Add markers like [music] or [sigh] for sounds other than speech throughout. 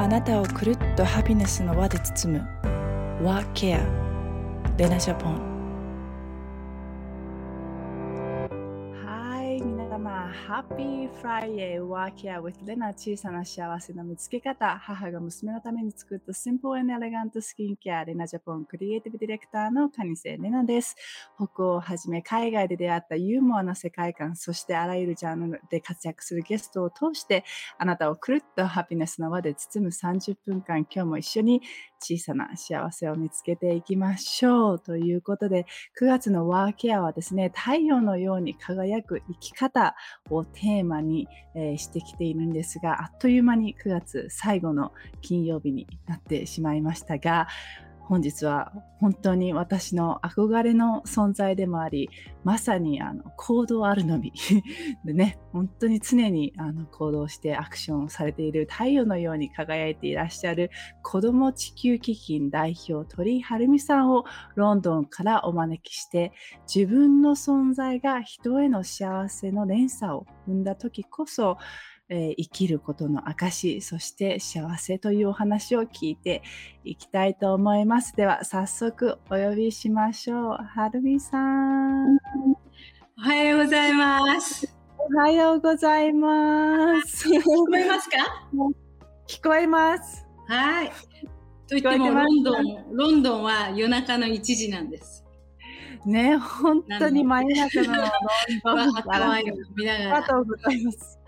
あなたをくるっとハピネスの輪で包む。ワーケアレナジャポン。様ハッピーフライデーワーケア with レナ小さな幸せの見つけ方母が娘のために作った Simple and Elegant スキンケアレナジャポンクリエイティブディレクターのカニセレナです。北欧をはじめ海外で出会ったユーモアな世界観そしてあらゆるジャンルで活躍するゲストを通してあなたをくるっとハピネスの輪で包む30分間今日も一緒に小さな幸せを見つけていきましょう。ということで9月のワーケアはですね太陽のように輝く生き方をテーマに、えー、してきているんですがあっという間に9月最後の金曜日になってしまいましたが本日は本当に私の憧れの存在でもあり、まさにあの行動あるのみ。[laughs] でね、本当に常にあの行動してアクションをされている太陽のように輝いていらっしゃる子ども地球基金代表鳥居晴美さんをロンドンからお招きして、自分の存在が人への幸せの連鎖を生んだ時こそ、えー、生きることの証、そして幸せというお話を聞いていきたいと思います。では、早速お呼びしましょう。はるみさん。おはようございます。おはようございます。聞こえますか？聞こえます。はい。といってもロンドン、ロンドンは夜中の1時なんです。ね、本当に真夜中のロ [laughs] ンドンから。ありがとうございます。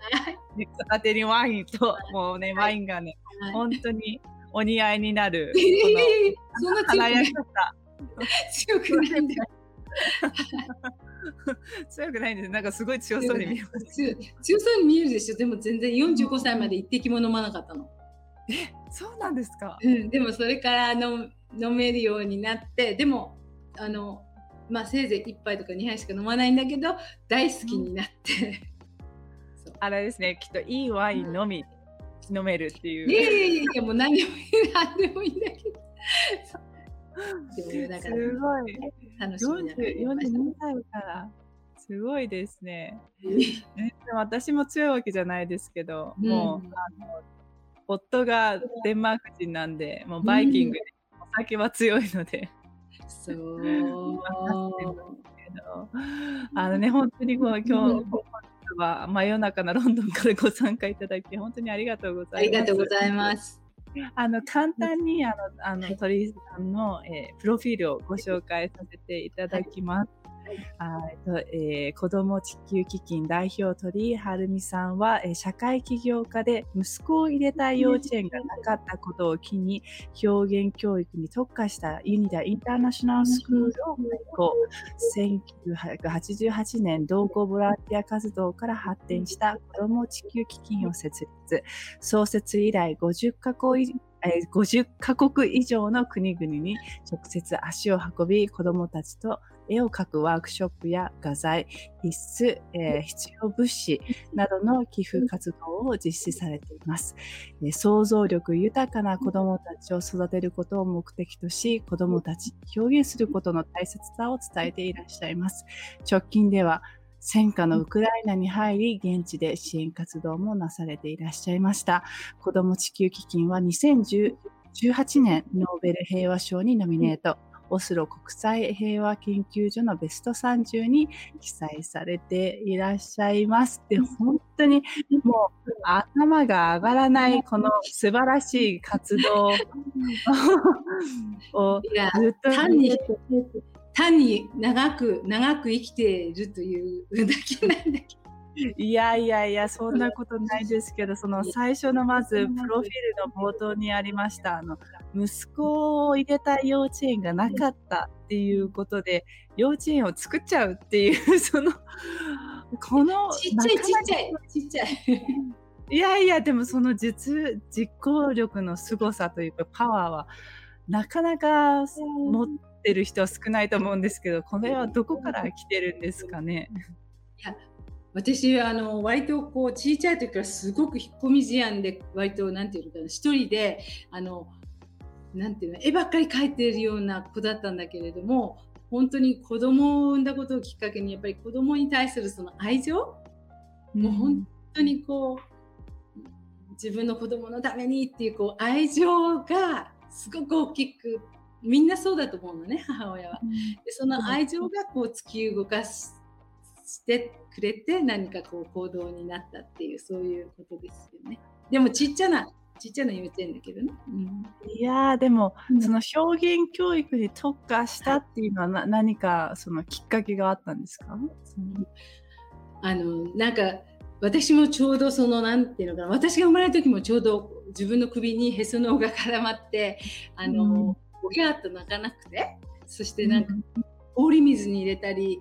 ね、片手にワインと、もうね、ワインがね、本当にお似合いになる。そんな強く強くないんだよ。[laughs] 強くないんです。なんかすごい強そうに見えます。強そうに見えるでしょ。でも全然45歳まで一滴も飲まなかったの。え、そうなんですか？うん、でもそれから飲飲めるようになって、でもあのまあせいぜい1杯とか2杯しか飲まないんだけど大好きになって。あれですね、きっといいワインのみ、飲めるっていう。いやいやいや、もう何でもいい、何でもいいんだけど。だから、すごい。楽しみな42歳から。すごいですね。ねでも私も強いわけじゃないですけど、うん、もう、あの、夫がデンマーク人なんで、もうバイキングでお酒は強いので。そう。あのね、本当にこう今日、は真夜中のロンドンからご参加いただき、本当にありがとうございます。ありがとうございます。あの、簡単に、あの、あの、鳥居さんの、えー、プロフィールをご紹介させていただきます。はいあとえー、子ども地球基金代表鳥居晴美さんは、えー、社会起業家で息子を入れたい幼稚園がなかったことを機に表現教育に特化したユニダインターナショナルスクールを開校。1988年同行ボランティア活動から発展した子ども地球基金を設立。創設以来50カ国50カ国以上の国々に直接足を運び子どもたちと絵を描くワークショップや画材、必須、えー、必要物資などの寄付活動を実施されています。えー、想像力豊かな子どもたちを育てることを目的とし、子どもたちに表現することの大切さを伝えていらっしゃいます。直近では戦火のウクライナに入り、現地で支援活動もなされていらっしゃいました。子ども地球基金は2018年ノーベル平和賞にノミネート。オスロ国際平和研究所のベスト30に記載されていらっしゃいます。で、本当にもう頭が上がらないこの素晴らしい活動をずっと単に単に長く長く生きているというだけなんだけど。いやいやいや、そんなことないですけど、その最初のまず、プロフィールの冒頭にありました、あの、息子を入れた幼稚園がなかったっていうことで、幼稚園を作っちゃうっていう、[laughs] その、この、ちっちゃいちっちゃい、ちっちゃい。[laughs] いやいや、でもその実、実行力の凄さというか、パワーは、なかなか持ってる人は少ないと思うんですけど、これはどこから来てるんですかね。いや私あの割とこう小さい時からすごく引っ込み思案で割となんていうのかな一人であのなんていうの絵ばっかり描いているような子だったんだけれども本当に子供を産んだことをきっかけにやっぱり子供に対するその愛情、うん、もう本当にこう自分の子供のためにっていうこう愛情がすごく大きくみんなそうだと思うのね母親は。でその愛情がこう突き動かしてくれて何かこう行動になったっていうそういうことですよね。でもちっちゃなちっちゃな幼稚園だけどね。うん、いやでも、うん、その表現教育に特化したっていうのはな、何かそのきっかけがあったんですか？あのなんか私もちょうどそのなんていうのかな。私が生まれた時もちょうど自分の首にへその緒が絡まってあの、うん、おぎゃーっと泣かなくてそしてなんか、氷水に入れたり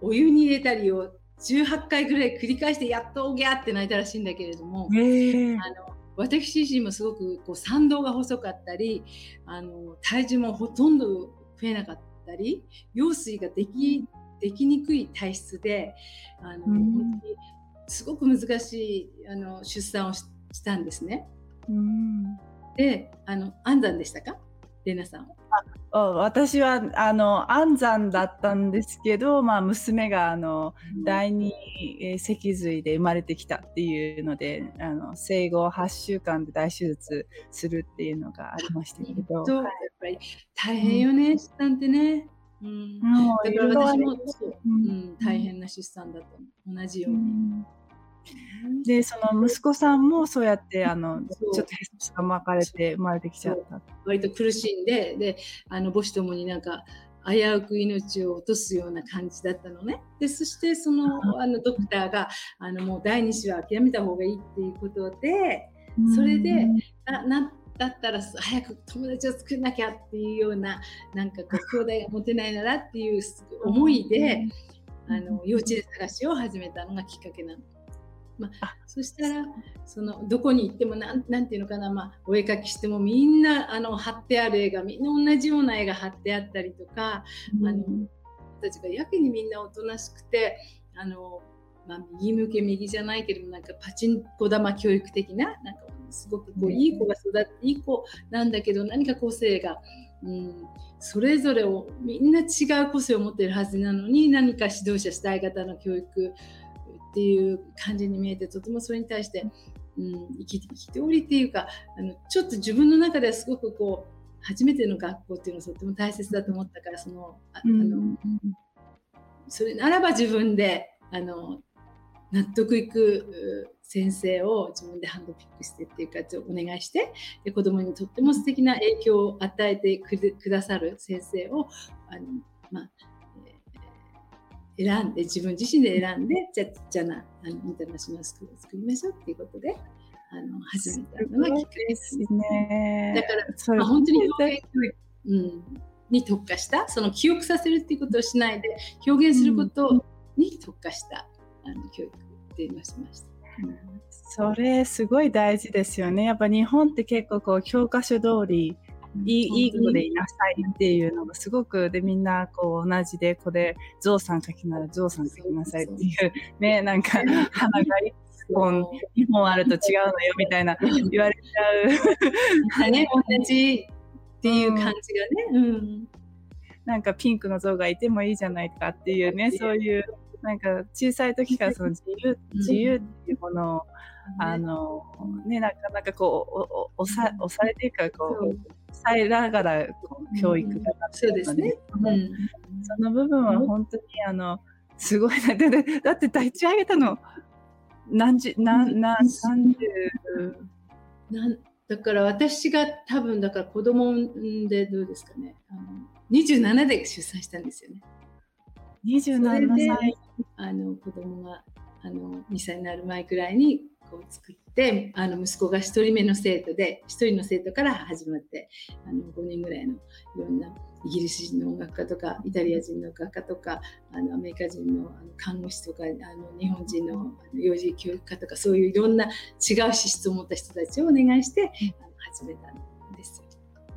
お湯に入れたりを18回ぐらい繰り返してやっとおぎゃーって泣いたらしいんだけれども、えー、あの私自身もすごくこう参道が細かったりあの体重もほとんど増えなかったり羊水ができできにくい体質であの、うん、本当にすごく難しいあの出産をしたんですね。うん、であの安産でしたか？レナさん私はあの安産だったんですけど、まあ、娘があの、うん、第二脊髄で生まれてきたっていうのであの生後8週間で大手術するっていうのがありましたけど、やっぱり大変よね、出産ってね。うん、だから私も、うん、大変な出産だった同じように。でその息子さんもそうやってあのちょっとへそが巻かれて生まれてきちゃった。割と苦しんでであの母子ともになんか危うく命を落とすような感じだったのね。でそしてそのあのドクターがあのもう第2子は諦めた方がいいっていうことでそれでななだったら早く友達を作んなきゃっていうようななんかこう兄弟が持てないならっていう思いであの幼稚園探しを始めたのがきっかけなの。まあ、そしたらそのどこに行ってもなんなんていうのかな、まあ、お絵かきしてもみんなあの貼ってある絵がみんな同じような絵が貼ってあったりとか、うん、あのたちがやけにみんなおとなしくてあの、まあ、右向け右じゃないけどもなんかパチンコ玉教育的ななんかすごくこういい子が育っていい子なんだけど何か個性が。うん、それぞれをみんな違う個性を持っているはずなのに何か指導者主体型の教育っていう感じに見えてとてもそれに対して、うん、生き生きておりっていうかあのちょっと自分の中ではすごくこう初めての学校っていうのはとても大切だと思ったからそのあの、それならば自分であの納得いく先生を自分でハンドピックしてっていうかお願いしてで子供にとっても素敵な影響を与えてくださる先生をあの、まあ、選んで自分自身で選んでじゃじゃなあのインターナショナルスクールを作りましょうっていうことであの始めたのがきっかけですね。だからそれ、まあ、本当に表現教育、うん、に特化したその記憶させるっていうことをしないで表現することに特化した、あの教育っていうのをしました。それすごい大事ですよね。やっぱ日本って結構こう教科書通りいいいい子でいなさいっていうのがすごくでみんなこう同じでこれゾウさん書きならゾウさん書きなさいっていうねなんか花が一本2本あると違うのよみたいな言われちゃう。[laughs] ね同じっていう感じがね。うん、なんかピンクの像がいてもいいじゃないかっていうねそういうなんか小さい時からその自由自由っていうものをあのねなかなかこうおおさ押されているかこう抑えながら教育がなってるので、そうですね、うん、その部分は本当にあのすごいな。でだって立ち上げたの。何十何何三十。なんだから私が多分だから子供でどうですかね。あの27で出産したんですよね。27歳。あの子供があの2歳になる前くらいにこう作ってあの息子が1人目の生徒で1人の生徒から始まってあの5人ぐらいのいろんなイギリス人の音楽家とかイタリア人の画家とかあのアメリカ人の看護師とかあの日本人の幼児教育家とかそういういろんな違う資質を持った人たちをお願いして始めたんですよ。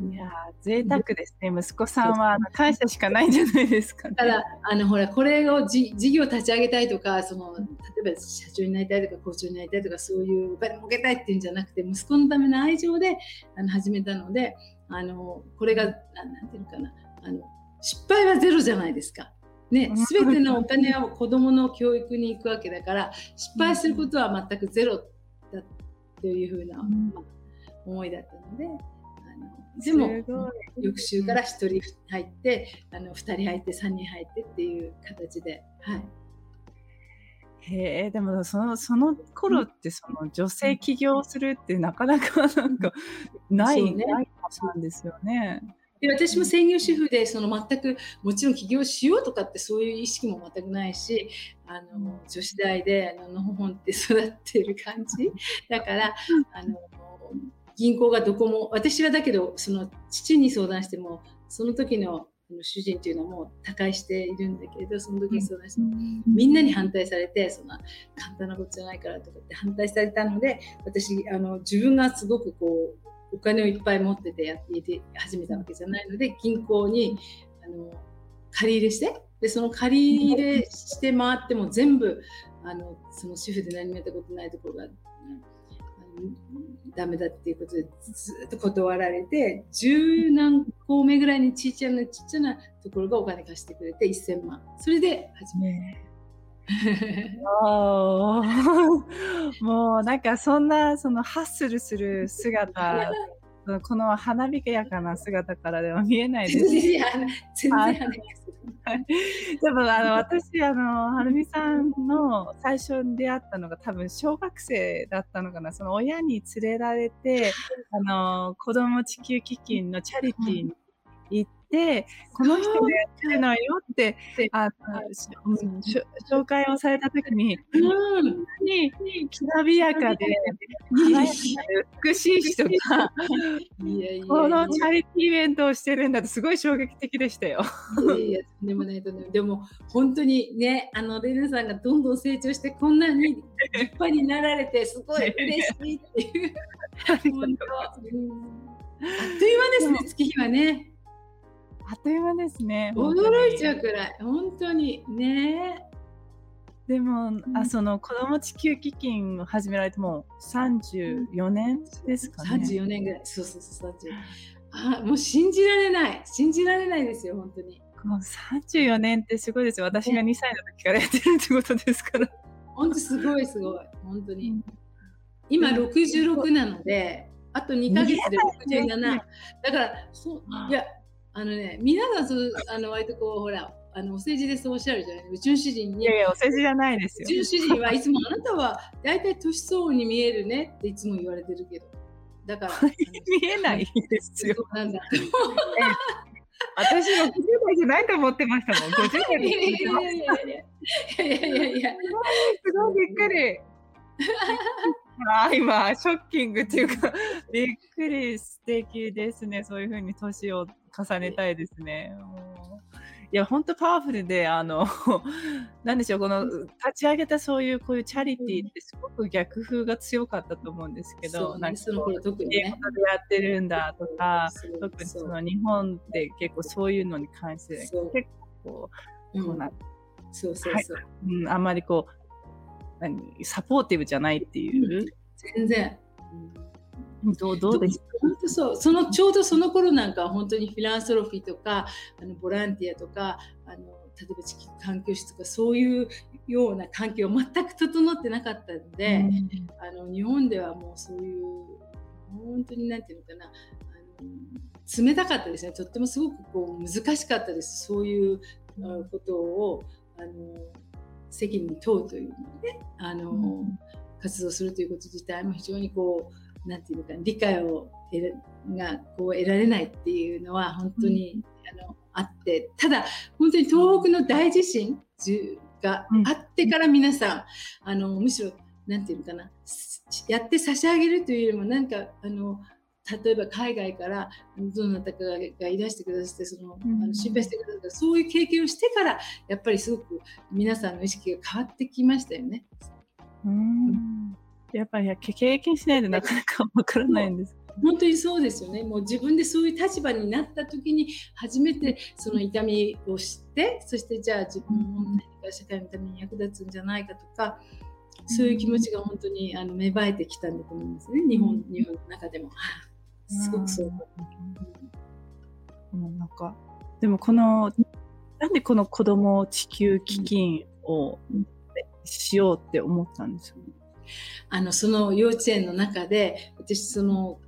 いや贅沢ですね、息子さんは感謝しかないんじゃないですか、ね、ただあのほらこれを事業立ち上げたいとかその例えば社長になりたいとか校長になりたいとかそういうお金儲けたいっていうんじゃなくて息子のための愛情であの始めたのであのこれがなんていうのかなあの失敗はゼロじゃないですか。ね、全てのお金は子どもの教育に行くわけだから失敗することは全くゼロだというふうな、まあ、思いだったので。でも翌週から1人入ってあの2人入って3人入ってっていう形で、はい、へえでもそのその頃ってその女性起業するってなかなかなんかない、ね、ないなんですよね。で私も専業主婦でその全くもちろん起業しようとかってそういう意識も全くないしあの女子大でのほほんって育ってる感じ。だからあの銀行がどこも私はだけどその父に相談してもその時の主人っていうのはもう他界しているんだけれどその時に相談して、みんなに反対されてそんな簡単なことじゃないからとかって反対されたので私あの自分がすごくこうお金をいっぱい持っててやっていて始めたわけじゃないので銀行にあの借り入れしてでその借り入れして回っても全部あのその主婦で何もやったことないところが、うん、ダメだっていうことでずっと断られて十何校目ぐらいにちっちゃなちっちゃなところがお金貸してくれて1000万。それで始め。た。[laughs] [laughs] もうなんかそんなそのハッスルする姿この花火やかな姿からでは見えないです。全然でもあの私あのはるみさんの最初に出会ったのが多分小学生だったのかな。その親に連れられてあの子ども地球基金のチャリティーに行って。でこの人がやってるのよってあの、紹介をされた時に、うん、にきらびやかで美しい人がこのチャリティーイベントをしてるんだとすごい衝撃的でしたよ。いやいやでもないとねでも本当にねあのレナさんがどんどん成長してこんなに立派になられてすごい嬉しいっていう。[laughs] 本当あっという間ですね月日はね。あっという間ですね。驚いちゃうくらい、本当にね。でも、うん、あその子ども地球基金を始められても34年ですかね。34年ぐらい。そうそうそう、あもう信じられない。信じられないですよ、本当に。もう34年ってすごいですよ。私が2歳の時からやってるってことですから。[laughs] 本当すごいすごい。本当に。今66なので、あと2か月で67。だから、そういや、あのね、皆さんそうあの割とこうほらあのお世辞でそうおっしゃるじゃないうちの主人に。いやいや、お世辞じゃないですよ。うちの主人はいつもあなたは大体年相応に見えるねっていつも言われてるけど。だから。[laughs] 見えないですよ。なんだ。私60代じゃないと思ってましたもん。50代で。いやいやいやいやいやいや。すごいびっくり。あ今ショッキングっていうかびっくり素敵ですね。そういうふうに年を重ねたいですね。いや本当パワフルであの [laughs] なんでしょうこの立ち上げたそういうこういうチャリティーってすごく逆風が強かったと思うんですけど、うん、なんかその特に、ね、英語でやってるんだとか特にその日本って結構そういうのに関して結構こうな、そうそうそう、はい、うん、あんまりこう何サポーティブじゃないっていう。全然。どうどうです本当そう。そのちょうどその頃なんか本当にフィランソロフィーとかあのボランティアとかあの例えば地球環境室とかそういうような環境全く整ってなかったので、うん、あの日本ではもうそういう本当に何て言うのかなあの冷たかったですね。とってもすごくこう難しかったです。そういうことをあの責任問うというのであの、うん、活動するということ自体も非常にこうなんていうか理解をがこう得られないっていうのは本当に、うん、あのあってただ本当に東北の大地震があってから皆さん、うん、あのむしろなんていうのかなやって差し上げるというよりもなんかあの例えば海外からどなたかがいらしてくださってその、うん、あの心配してくださったそういう経験をしてからやっぱりすごく皆さんの意識が変わってきましたよね。うんやっぱり経験しないとなかなかわからないんです。本当にそうですよね。もう自分でそういう立場になった時に初めてその痛みを知って、そしてじゃあ自分も何か社会のために役立つんじゃないかとか、そういう気持ちが本当にあの芽生えてきたんだと思いますね。日本日本の中でも。すごくそう。うん、なんかでもこのなんでこの子供地球基金をしようって思ったんですよ、あのその幼稚園の中で私その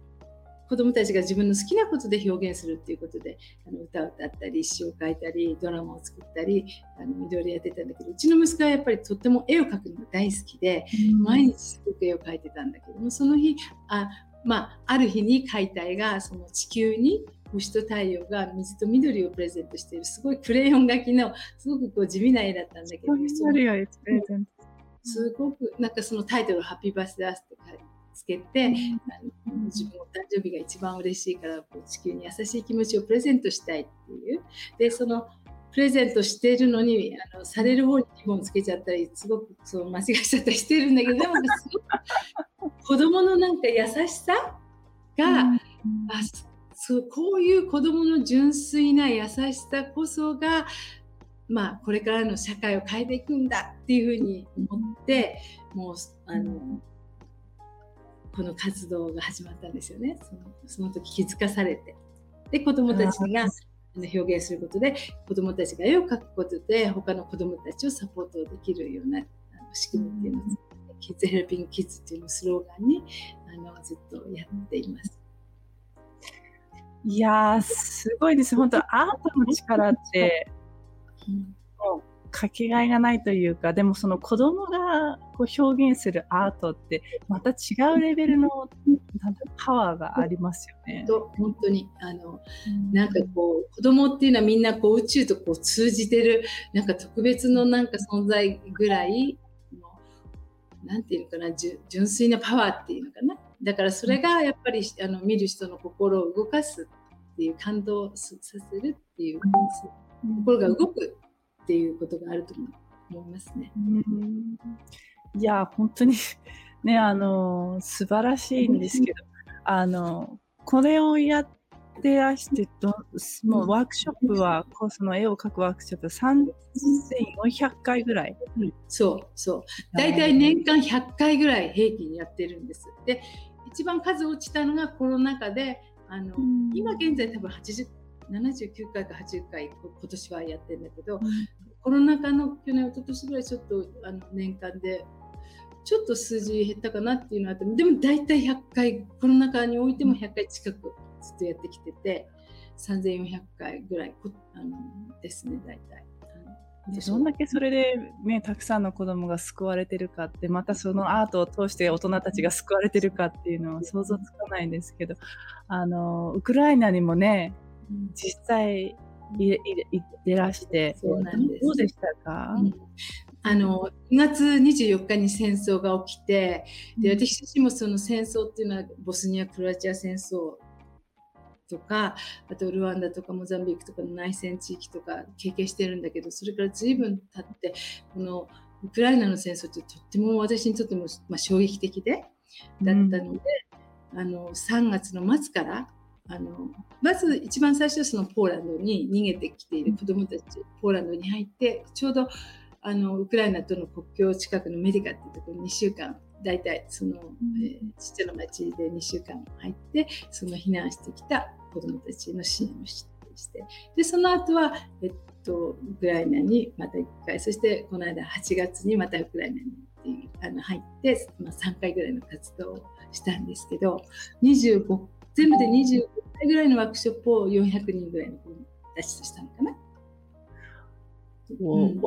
子供たちが自分の好きなことで表現するっていうことであの歌を歌ったり詩を書いたりドラマを作ったりあのいろいろやってたんだけどうちの息子はやっぱりとっても絵を描くのが大好きで、うん、毎日すごく絵を描いてたんだけどもその日あ,、まあ、ある日に描いた絵がその地球に星と太陽が水と緑をプレゼントしているすごいクレヨン描きのすごくこう地味な絵だったんだけどすごくなんかそのタイトル「ハッピーバースデーアス」って書いてつけて、あの自分の誕生日が一番嬉しいからこう地球に優しい気持ちをプレゼントしたいっていう。でそのプレゼントしているのにあのされる方にリボンつけちゃったりすごくそう間違えちゃったりしてるんだけどでもすごく子供のなんか優しさが、うん、あそうこういう子供の純粋な優しさこそがまあ、これからの社会を変えていくんだっていうふうに思ってもうあのこの活動が始まったんですよね。そのその時気づかされて。で、子供たちが表現することで、子供たちが絵を描くことで、他の子供たちをサポートできるようなあの仕組みっていうのを、キッズヘルピングキッズっていうのをスローガンにあのずっとやっています。いやすごいです。本当アートの力って、うん、もうかけがえがないというかでもその子供がこう表現するアートってまた違うレベルのパワーがありますよね。本当に。あの、なんかこう子供っていうのはみんなこう宇宙とこう通じてるなんか特別のなんか存在ぐらいなんていうのかな純粋なパワーっていうのかな。だからそれがやっぱりあの見る人の心を動かすっていう感動させるっていう心が動くっていうことがあると思いますね。いや本当にねあの素晴らしいんですけどあのこれをやってらしてどもうワークショップはその絵を描くワークショップ3400回ぐらい、うん、そうそう。大体年間100回ぐらい平均やってるんです。で一番数落ちたのがコロナ禍であの、うん、今現在多分80 79回か80回今年はやってるんだけど、うん、コロナ禍の去年一昨年ぐらいちょっとあの年間でちょっと数字減ったかなっていうのはあってもでも大体100回コロナ禍においても100回近くずっとやってきてて3400回ぐらいあのですね大体。どんだけそれで、ね、たくさんの子供が救われてるかってまたそのアートを通して大人たちが救われてるかっていうのは想像つかないんですけどあのウクライナにもね実際いいってらして。そうなんです。どうでしたか、うん。あの2月24日に戦争が起きてで私たちもその戦争っていうのはボスニア・クロアチア戦争とかあとルワンダとかモザンビークとかの内戦地域とか経験してるんだけどそれから随分経ってこのウクライナの戦争ってとっても私にとっても、まあ、衝撃的でだったので、うん、あの3月の末からあのまず一番最初はそのポーランドに逃げてきている子どもたちポーランドに入ってちょうどあのウクライナとの国境近くのメディカっていうところに2週間大体その、えー、ちっちゃな町で2週間入ってその避難してきた子どもたちの支援をしてでその後は、えっと、ウクライナにまた1回そしてこの間8月にまたウクライナにあの入って、まあ、3回ぐらいの活動をしたんですけど25全部で25回ぐらいのワークショップを400人ぐらいの子たちとしたのかな。うん、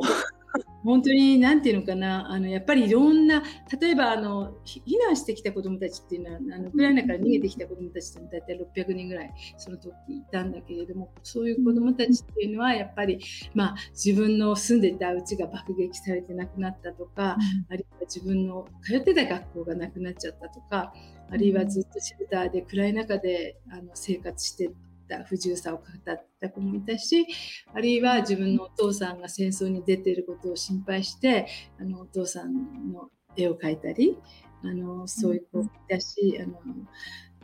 本当に何て言うのかなあのやっぱりいろんな例えばあの避難してきた子どもたちっていうのはあのウクライナから逃げてきた子どもたちって大体600人ぐらいその時いたんだけれどもそういう子どもたちっていうのはやっぱり、まあ、自分の住んでた家が爆撃されて亡くなったとか、あるいは自分の通ってた学校がなくなっちゃったとかあるいはずっとシェルターで暗い中であの生活してた不自由さを語った子もいたしあるいは自分のお父さんが戦争に出ていることを心配してあのお父さんの絵を描いたりあのそういう子もいたし、あの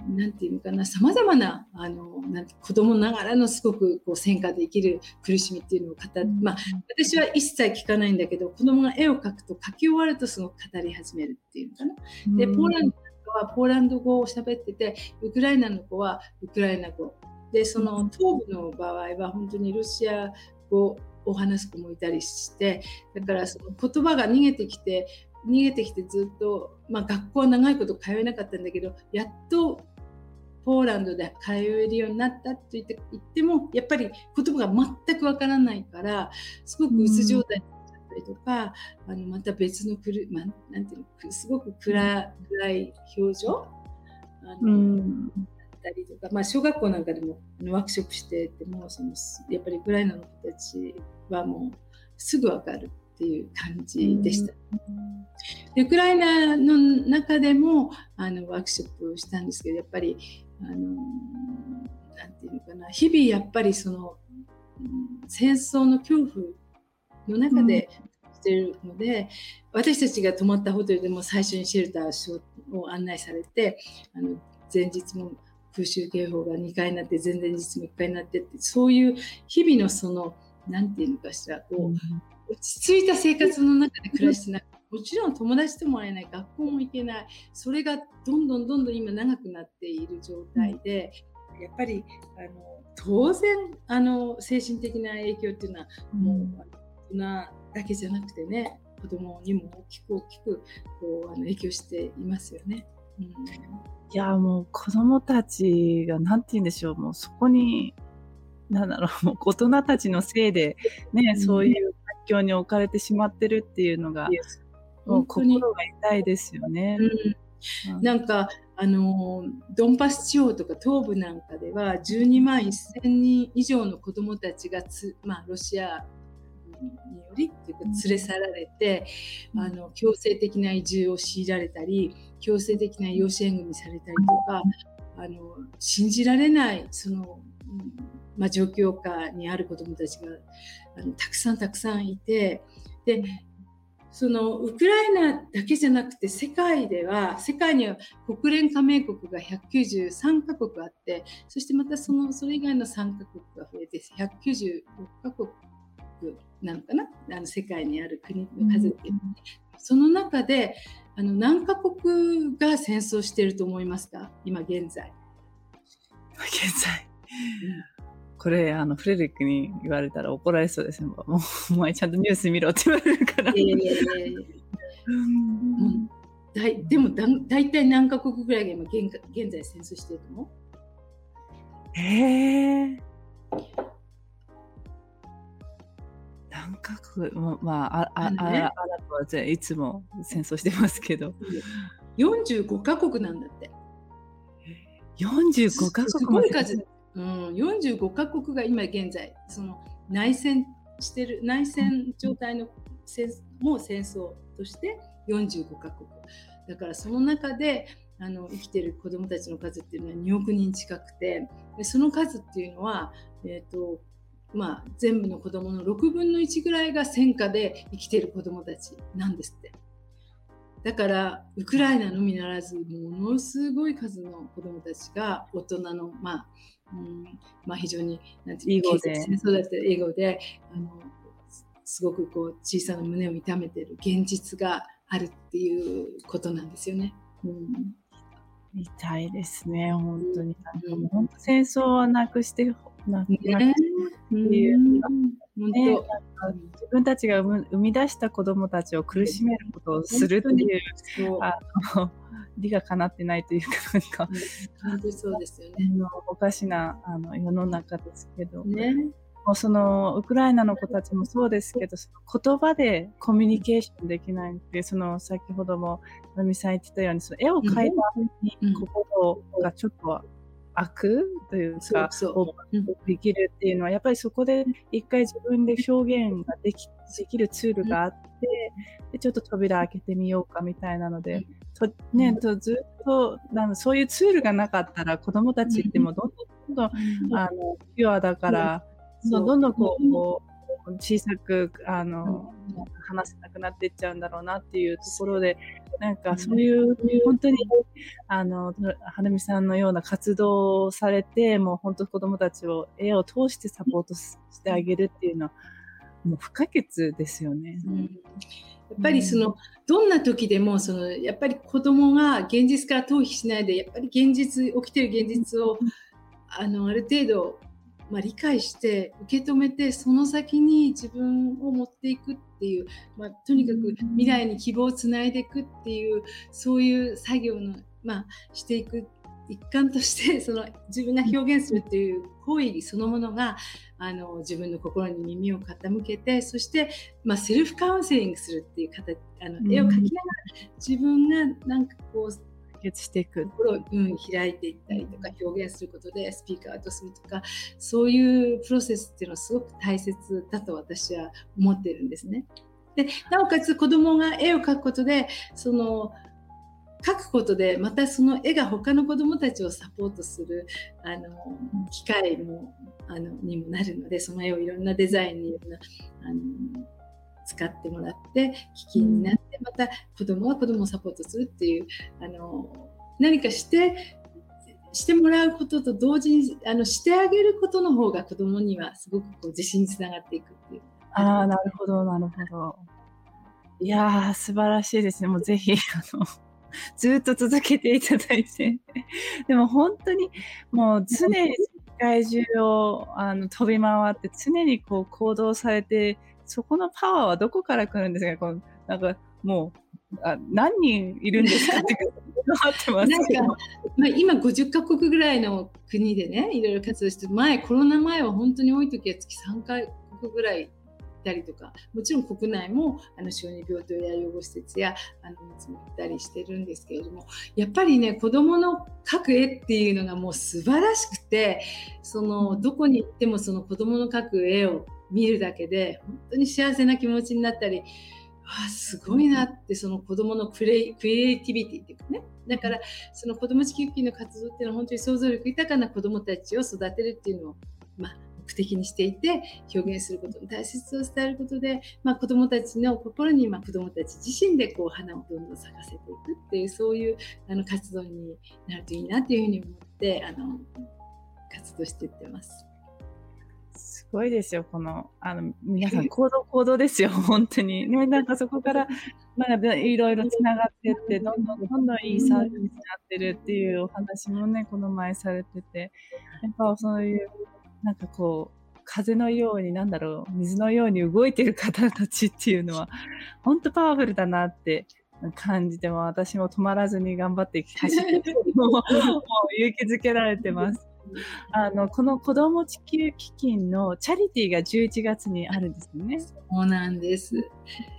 なんていうのかなさまざまなあのなん子供ながらのすごくこう戦火で生きる苦しみっていうのを語って、まあ、私は一切聞かないんだけど子供が絵を描くと描き終わるとすごく語り始めるっていうのかな。でポーランドはポーランド語を喋っててウクライナの子はウクライナ語でその東部の場合は本当にロシア語を話す子もいたりしてだからその言葉が逃げてきて逃げてきてずっと、まあ、学校は長いこと通えなかったんだけどやっとポーランドで通えるようになったって言って言ってもやっぱり言葉が全くわからないからすごくうつ状態になっちゃったりとか、うん、あのまた別のくる、まあ、なんていうのすごく暗暗い表情？あの、うん、ったりとか、まあ、小学校なんかでもワークショップしててもそのやっぱりウクライナの子たちはもうすぐ分かるっていう感じでした。でウクライナの中でもあのワークショップをしたんですけどやっぱりあのなんていうのかな日々やっぱりその戦争の恐怖の中でしてるので、うん、私たちが泊まったホテルでも最初にシェルターを案内されてあの前日も空襲警報が2回になって前々日も1回になってってそういう日々のその何て言うのかしらこう、うん、落ち着いた生活の中で暮らしてなくもちろん友達とも会えない学校も行けないそれがどんどんどんどん今長くなっている状態で、やっぱりあの当然あの精神的な影響っていうのはもう大人だけじゃなくてね子供にも大きく大きくこうあの影響していますよね。うん。いや、もう子供たちが何て言うんでしょう、もうそこに、なんだろう、もう大人たちのせいで、ね、うん、そういう環境に置かれてしまってるっていうのが、もう心が痛いですよね。うん、なんかあのドンバス地方とか東部なんかでは12万1000人以上の子どもたちがつ、まあ、ロシアによりっていうか連れ去られて、うん、あの強制的な移住を強いられたり強制的な養子縁組されたりとかあの信じられないその、まあ、状況下にある子どもたちがあのたくさんたくさんいてでそのウクライナだけじゃなくて世界では世界には国連加盟国が193カ国あってそしてまたそのそれ以外の3カ国が増えて196カ国なのかな？あの世界にある国の数っていう、うん、その中であの何カ国が戦争していると思いますか？今現在。現在、これあのフレデリックに言われたら怒られそうですね。もうお前ちゃんとニュース見ろって言われるから。だいでもだ大体何カ国ぐらいが今現現在戦争してると思う？えー。感覚、まあ、ああ、ね、あはじゃいつも戦争してますけど。[laughs] 45カ国なんだって。45カ国すごい数。うん、45カ国が今現在その内戦してる内戦状態の戦も戦争として45カ国だからその中であの生きてる子どもたちの数っていうのは2億人近くてでその数っていうのは、えーとまあ、全部の子どもの6分の1ぐらいが戦火で生きている子どもたちなんですって。だからウクライナのみならずものすごい数の子どもたちが大人の、まあうんまあ、非常になんていうか戦争だった英語であのすごくこう小さな胸を痛めている現実があるっていうことなんですよね。うん痛いですね、本当に。なんかもう本当戦争はなくしてなっていう、ね、自分たちが生み出した子どもたちを苦しめることをするっていう、あの理がかなってないというか、なんか、そうですよね。おかしなあの世の中ですけど。ね。もうそのウクライナの子たちもそうですけど、その言葉でコミュニケーションできないっていう、その先ほども、なみさん言ってたように、その絵を描いた後に心がちょっと開くというかできるっていうのはやっぱりそこで一回自分で表現ができできるツールがあってでちょっと扉開けてみようかみたいなので、とね、とずっとあのそういうツールがなかったら子どもたちってもどんどんどんどんあのピュアだから、どんどんこうこう小さくあの、話せなくなっていっちゃうんだろうなっていうところでなんかそういう本当にあの花見さんのような活動をされてもう本当子どもたちを絵を通してサポートしてあげるっていうのはもう不可欠ですよね。うん、やっぱりその、うん、どんな時でもそのやっぱり子どもが現実から逃避しないでやっぱり現実起きてる現実をあのある程度まあ、理解して受け止めてその先に自分を持っていくっていう、まあ、とにかく未来に希望をつないでいくっていうそういう作業の、まあ、していく一環としてその自分が表現するっていう行為そのものがあの自分の心に耳を傾けてそして、まあ、セルフカウンセリングするっていう形あの絵を描きながら自分がなんかこう決していく心を、うん、開いていったりとか表現することでスピーカーアウトするとかそういうプロセスっていうのはすごく大切だと私は思ってるんですね。でなおかつ子供が絵を描くことでその描くことでまたその絵が他の子どもたちをサポートするあの機会もあのにもなるのでその絵をいろんなデザインにいろんなあの使ってもらって危機になってまた子どもは子どもをサポートするっていうあの何かしてしてもらうことと同時にあのしてあげることの方が子どもにはすごくこう自信につながっていくっていう。ああなるほどなるほど。いやー素晴らしいですね。もうぜひあのずっと続けていただいて。[laughs] でも本当にもう常に世界中をあの飛び回って常にこう行動されて、そこのパワーはどこから来るんですか？このなんかもうあ何人いるんですかってってますなんか、まあ、今50カ国ぐらいの国でねいろいろ活動して前コロナ前は本当に多い時は月3回国ぐらいたりとかもちろん国内もあの小児病棟や養護施設やあのいつも行ったりしてるんですけれどもやっぱりね子どもの描く絵っていうのがもう素晴らしくてそのどこに行ってもその子どもの描く絵を見るだけで本当に幸せな気持ちになったりあすごいなってその子どものクレイクリエイティビティっていうかねだからその子ども地球機の活動っていうのは本当に想像力豊かな子どもたちを育てるっていうのを、まあ、目的にしていて表現することの大切さを伝えることで、まあ、子どもたちの心に、まあ、子どもたち自身でこう花をどんどん咲かせていくっていうそういうあの活動になるといいなというふうに思ってあの活動していってます。すごいですよ、この、あの、皆さん、行動行動ですよ、[laughs] 本当に。ね、なんかそこから、なんかいろいろつながってって、どんどんどんどんいいサービスになってるっていうお話もね、この前されてて、やっぱそういうなんかこう風のようになんだろう水のように動いてる方たちっていうのは本当パワフルだなって感じても私も止まらずに頑張って走ってもう勇気づけられてます。あのこの子ども地球基金のチャリティーが11月にあるんですよね。そうなんです。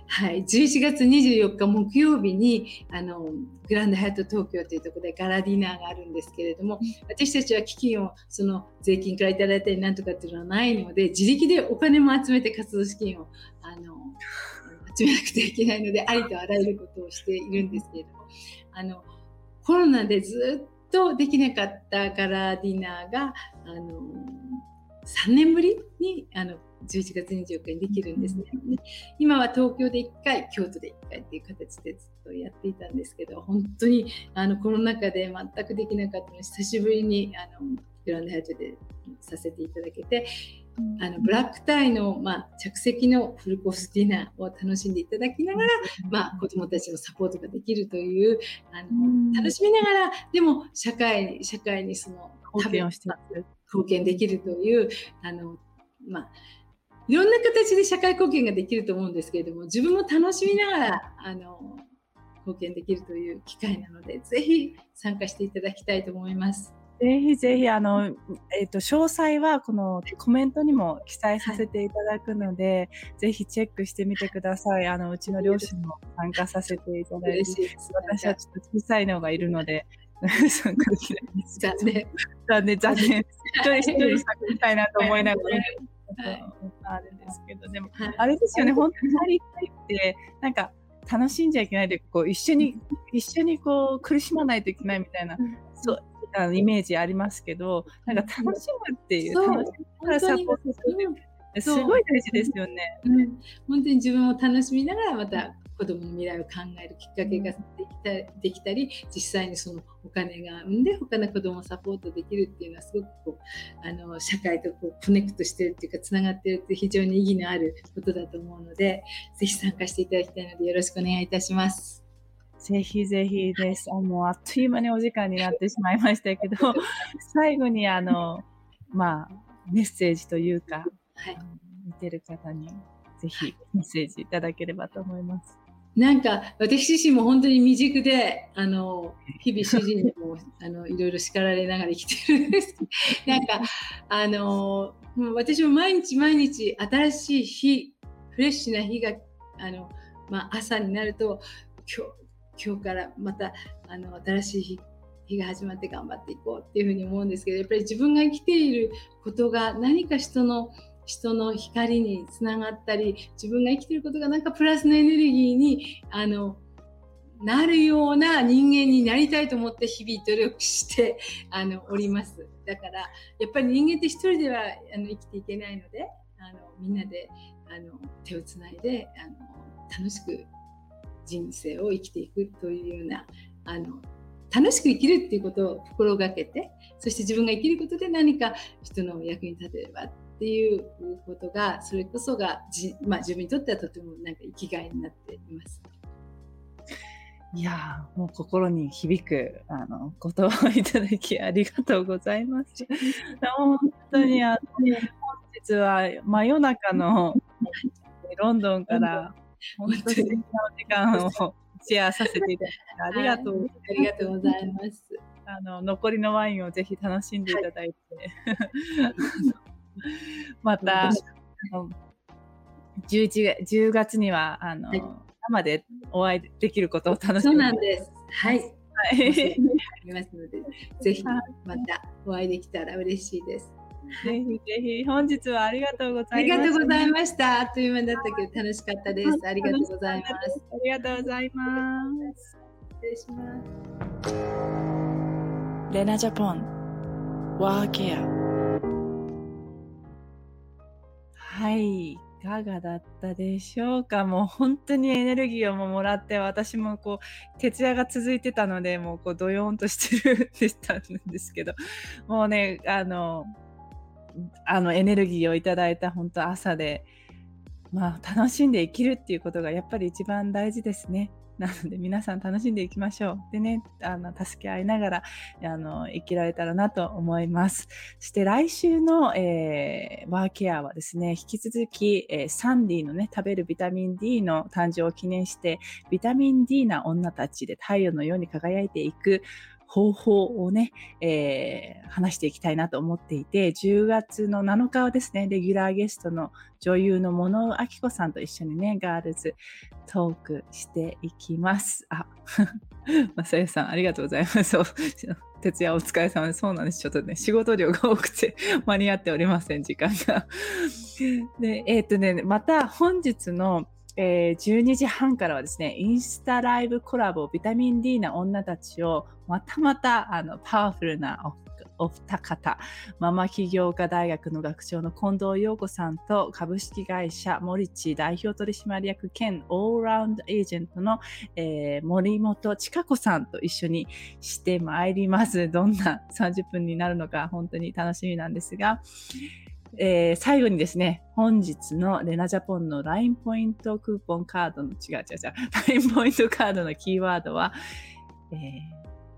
はい、11月24日木曜日にあのグランドハイト東京というところでガラディナーがあるんですけれども私たちは基金をその税金から頂いたりなんとかっていうのはないので自力でお金も集めて活動資金をあの集めなくてはいけないのでありとあらゆることをしているんですけれどもあのコロナでずっとできなかったガラディナーがあの3年ぶりにあの11月24日にできるんですね。今は東京で1回、京都で1回っていう形でずっとやっていたんですけど、本当にあのコロナ禍で全くできなかったので、久しぶりにあのグランドハイトでさせていただけて、あのブラックタイの、まあ、着席のフルコースディナーを楽しんでいただきながら、まあ、子どもたちのサポートができるというあの楽しみながらでも社会社会にその貢献をして貢献できるというあの、まあ、いろんな形で社会貢献ができると思うんですけれども自分も楽しみながらあの貢献できるという機会なのでぜひ参加していただきたいと思います。ぜひぜひあの、えーと、詳細はこのコメントにも記載させていただくので、はい、ぜひチェックしてみてください。あのうちの両親も参加させていただいて、私はちょっと小さいのがいるので、参加できないです。残念。[laughs] 残念、残念。一人一人参加したいなと思いながら。あるんですけど、でも、あれですよね、本当になりたいって、なんか、楽しんじゃいけないで、こう、一緒に、一緒にこう、苦しまないといけないみたいな、そうあのイメージありますけど、なんか楽しむっていう、楽しみながらサポートするすごい大事ですよね、うん。本当に自分を楽しみながらまた子どもの未来を考えるきっかけができたできたり実際にそのお金が生んで他の子どもをサポートできるっていうのはすごくこうあの社会とこうコネクトしてるっていうかつながってるって非常に意義のあることだと思うのでぜひ参加していただきたいのでよろしくお願いいたします。ぜひぜひです。あもうあっという間にお時間になってしまいましたけど、[laughs] 最後にあの、まあ、メッセージというか、はい、見てる方にぜひメッセージいただければと思います。なんか私自身も本当に未熟であの日々主人にも [laughs] あのいろいろ叱られながら生きてるんですなんかあの私も毎日毎日新しい日フレッシュな日があの、まあ、朝になると今日今日からまたあの新しい日日が始まって頑張っていこうっていうふうに思うんですけどやっぱり自分が生きていることが何か人の人の光につながったり自分が生きてることがなんかプラスのエネルギーにあのなるような人間になりたいと思って日々努力してあのおります。だからやっぱり人間って一人ではあの生きていけないのであのみんなであの手をつないであの楽しく人生を生きていくというようなあの楽しく生きるっていうことを心がけてそして自分が生きることで何か人の役に立てればっていうことがそれこそがじ、まあ、自分にとってはとてもなんか生きがいになっています。いやもう心に響くあの言葉をいただきありがとうございます。[laughs] 本当にあの本日は真夜中の [laughs] ロンドンから本当に時間をシェアさせていただいてありがとう、ありがとうございます。あの残りのワインをぜひ楽しんでいただいて、[laughs] はい、また、11 10月にはあの、はい、生でお会いできることを楽しみにそうなんです。はい。はい。ありますので、ぜひまたお会いできたら嬉しいです。ぜひぜひ本日はありがとうございました。ありがとうございました。あっという間だったけど楽しかったです。ありがとうございます。ありがとうございます。失礼します。レナジャポンワーケアはい、いかがだったでしょうかもう本当にエネルギーをもらって私もこう徹夜が続いてたのでもうこうドヨーンとしてるで [laughs] したんですけどもうねあのあのエネルギーをいただいた本当朝で、まあ、楽しんで生きるっていうことがやっぱり一番大事ですね。なので皆さん楽しんでいきましょう。でね、あの助け合いながらあの生きられたらなと思います。そして来週の、えー、ワーケアはですね、引き続き、えー、サンディのね、食べるビタミン D の誕生を記念して、ビタミン D な女たちで太陽のように輝いていく方法をね、えー、話していきたいなと思っていて、10月の7日はですね、レギュラーゲストの女優の物尾明子さんと一緒にね、ガールズトークしていきます。あ、まさゆさん、ありがとうございます。[laughs] 徹夜お疲れ様です。そうなんです。ちょっとね、仕事量が多くて [laughs] 間に合っておりません、時間が。[laughs] で、えー、っとね、また本日のえー、12時半からはですね、インスタライブコラボビタミン D な女たちをまたまたあのパワフルなお二方、ママ起業家大学の学長の近藤陽子さんと株式会社モリチ代表取締役兼オールラウンドエージェントの、えー、森本千佳子さんと一緒にしてまいります。どんな30分になるのか本当に楽しみなんですが、えー、最後にですね、本日のレナジャポンの LINE ポイントクーポンカードの、違う違う違う、LINE ポイントカードのキーワードは、え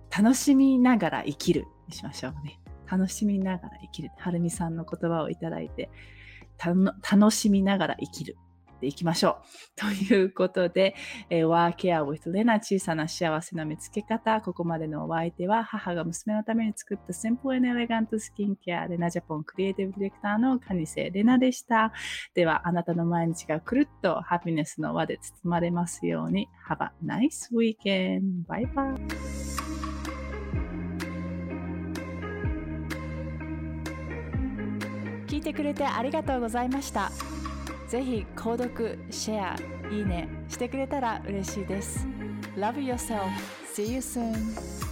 ー、楽しみながら生きるにしましょうね。楽しみながら生きる。はるみさんの言葉をいただいて、楽しみながら生きる。っていきましょう。[laughs] ということで、えー、ワーケア with レナ小さな幸せの見つけ方。ここまでのお相手は母が娘のために作った Simple and Elegant スキンケアレナジャポンクリエイティブディレクターのカニセレナでした。では、あなたの毎日がくるっとハピネスの輪で包まれますように。Have a nice weekend! バイバイ聞いてくれてありがとうございました。ぜひ購読、シェア、いいねしてくれたら嬉しいです。Love yourself. See you soon.